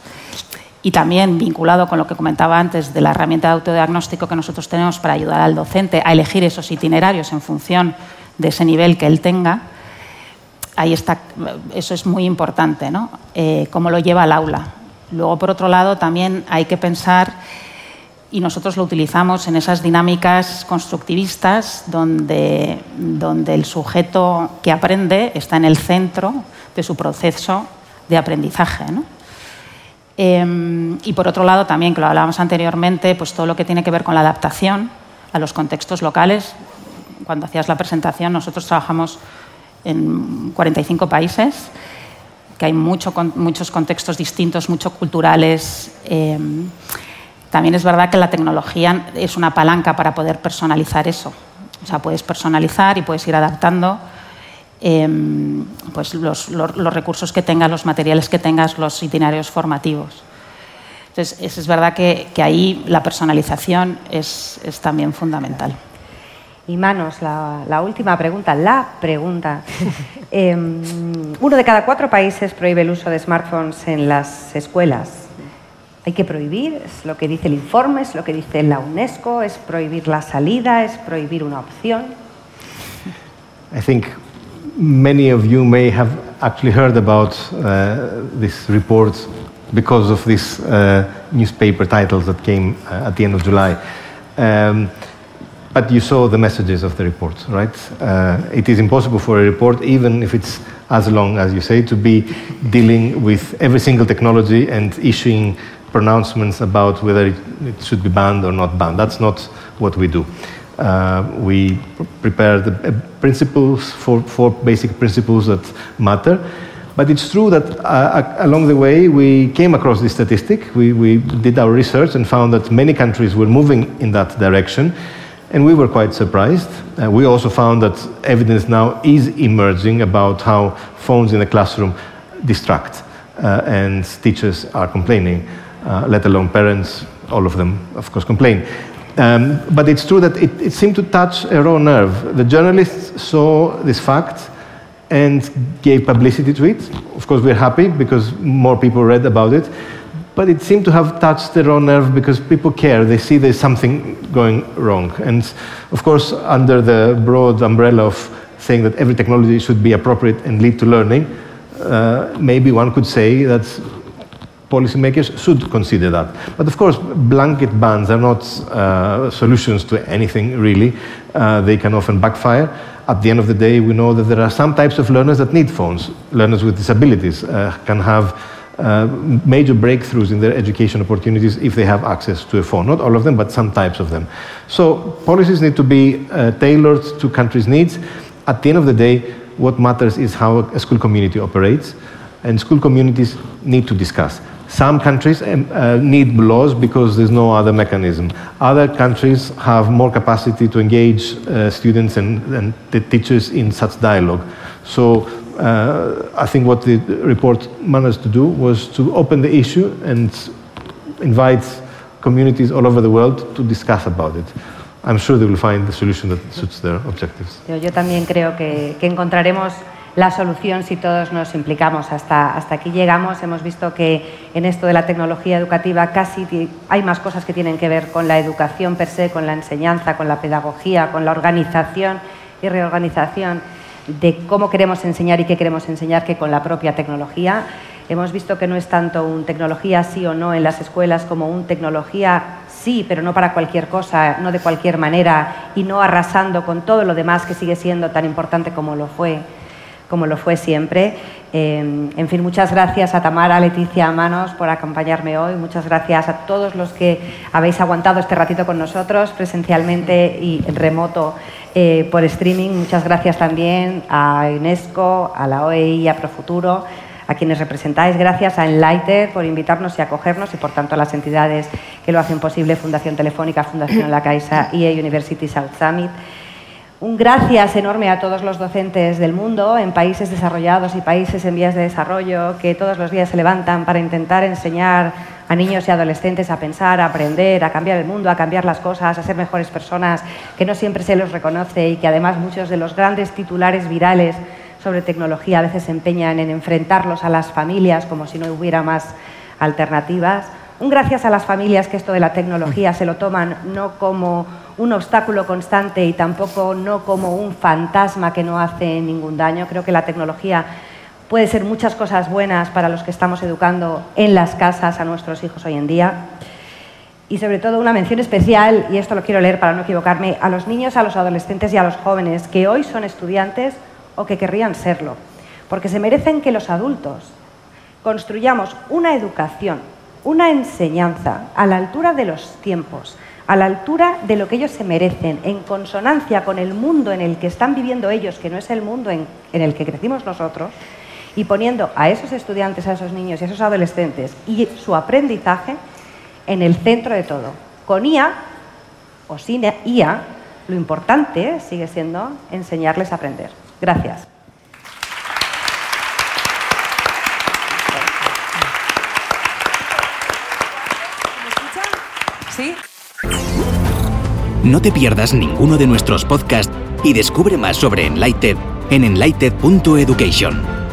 y también vinculado con lo que comentaba antes de la herramienta de autodiagnóstico que nosotros tenemos para ayudar al docente a elegir esos itinerarios en función de ese nivel que él tenga, ahí está, eso es muy importante, ¿no? Eh, cómo lo lleva al aula. Luego, por otro lado, también hay que pensar, y nosotros lo utilizamos en esas dinámicas constructivistas, donde, donde el sujeto que aprende está en el centro de su proceso de aprendizaje. ¿no? Em, y por otro lado, también, que lo hablábamos anteriormente, pues todo lo que tiene que ver con la adaptación a los contextos locales. Cuando hacías la presentación, nosotros trabajamos en 45 países, que hay mucho, muchos contextos distintos, muchos culturales. Em, también es verdad que la tecnología es una palanca para poder personalizar eso. O sea, puedes personalizar y puedes ir adaptando Em, pues los, recursos que tengas, los materiales que tengas, los itinerarios formativos. Entonces, es, verdad que, ahí la personalización es, también fundamental. Y Manos, la, última pregunta, la pregunta. Em, uno de cada cuatro países prohíbe el uso de smartphones en las escuelas. ¿Hay que prohibir? ¿Es lo que dice el informe? ¿Es lo que dice la UNESCO? ¿Es prohibir la salida? ¿Es prohibir una opción? I think many of you may have actually heard about uh, this report because of these uh, newspaper titles that came uh, at the end of July. Um, but you saw the messages of the report, right? Uh, it is impossible for a report, even if it's as long as you say, to be dealing with every single technology and issuing pronouncements about whether it, it should be banned or not banned. That's not what we do. Uh, we prepare the uh, principles, for, four basic principles that matter. But it's true that uh, along the way we came across this statistic. We, we did our research and found that many countries were moving in that direction. And we were quite surprised. Uh, we also found that evidence now is emerging about how phones in the classroom distract. Uh, and teachers are complaining, uh, let alone parents, all of them, of course, complain. Um, but it's true that it, it, seemed to touch a raw nerve. The journalists saw this fact and gave publicity to it. Of course, we're happy because more people read about it. But it seemed to have touched the raw nerve because people care. They see there's something going wrong. And of course, under the broad umbrella of saying that every technology should be appropriate and lead to learning, uh, maybe one could say that policymakers should consider that. But of course, blanket bans are not uh, solutions to anything really. Uh, they can often backfire. At the end of the day, we know that there are some types of learners that need phones. Learners with disabilities uh, can have uh, major breakthroughs in their education opportunities if they have access to a phone. Not all of them, but some types of them. So policies need to be uh, tailored to countries' needs. At the end of the day, what matters is how a school community operates, and school communities need to discuss. Some countries um, uh, need laws because there's no other mechanism. Other countries have more capacity to engage uh, students and, and, the teachers in such dialogue. So uh, I think what the report managed to do was to open the issue and invite communities all over the world to discuss about it. I'm sure they will find the solution that suits their objectives. Yo, yo también creo que, que encontraremos la solución si todos nos implicamos. Hasta, hasta aquí llegamos. Hemos visto que en esto de la tecnología educativa casi hay más cosas que tienen que ver con la educación per se, con la enseñanza, con la pedagogía, con la organización y reorganización de cómo queremos enseñar y qué queremos enseñar que con la propia tecnología. Hemos visto que no es tanto un tecnología sí o no en las escuelas como un tecnología sí, pero no para cualquier cosa, no de cualquier manera y no arrasando con todo lo demás que sigue siendo tan importante como lo fue como lo fue siempre. Eh, en fin, muchas gracias a Tamara, Leticia, Manos por acompañarme hoy. Muchas gracias a todos los que habéis aguantado este ratito con nosotros presencialmente y en remoto eh, por streaming. Muchas gracias también a UNESCO, a la OEI y a Profuturo a quienes representáis. Gracias a Enlighter por invitarnos y acogernos y, por tanto, a las entidades que lo hacen posible, Fundación Telefónica, Fundación La Caixa y University South Summit. Un gracias enorme a todos los docentes del mundo, en países desarrollados y países en vías de desarrollo, que todos los días se levantan para intentar enseñar a niños y adolescentes a pensar, a aprender, a cambiar el mundo, a cambiar las cosas, a ser mejores personas, que no siempre se los reconoce y que además muchos de los grandes titulares virales sobre tecnología a veces se empeñan en enfrentarlos a las familias como si no hubiera más alternativas. Un gracias a las familias que esto de la tecnología se lo toman no como un obstáculo constante y tampoco no como un fantasma que no hace ningún daño. Creo que la tecnología puede ser muchas cosas buenas para los que estamos educando en las casas a nuestros hijos hoy en día. Y sobre todo una mención especial, y esto lo quiero leer para no equivocarme, a los niños, a los adolescentes y a los jóvenes que hoy son estudiantes o que querrían serlo, porque se merecen que los adultos construyamos una educación una enseñanza a la altura de los tiempos, a la altura de lo que ellos se merecen, en consonancia con el mundo en el que están viviendo ellos, que no es el mundo en, el que crecimos nosotros, y poniendo a esos estudiantes, a esos niños y a esos adolescentes y su aprendizaje en el centro de todo. Con IA o sin IA, lo importante sigue siendo enseñarles a aprender. Gracias. No te pierdas ninguno de nuestros podcasts y descubre más sobre Enlighted en enlighted.education.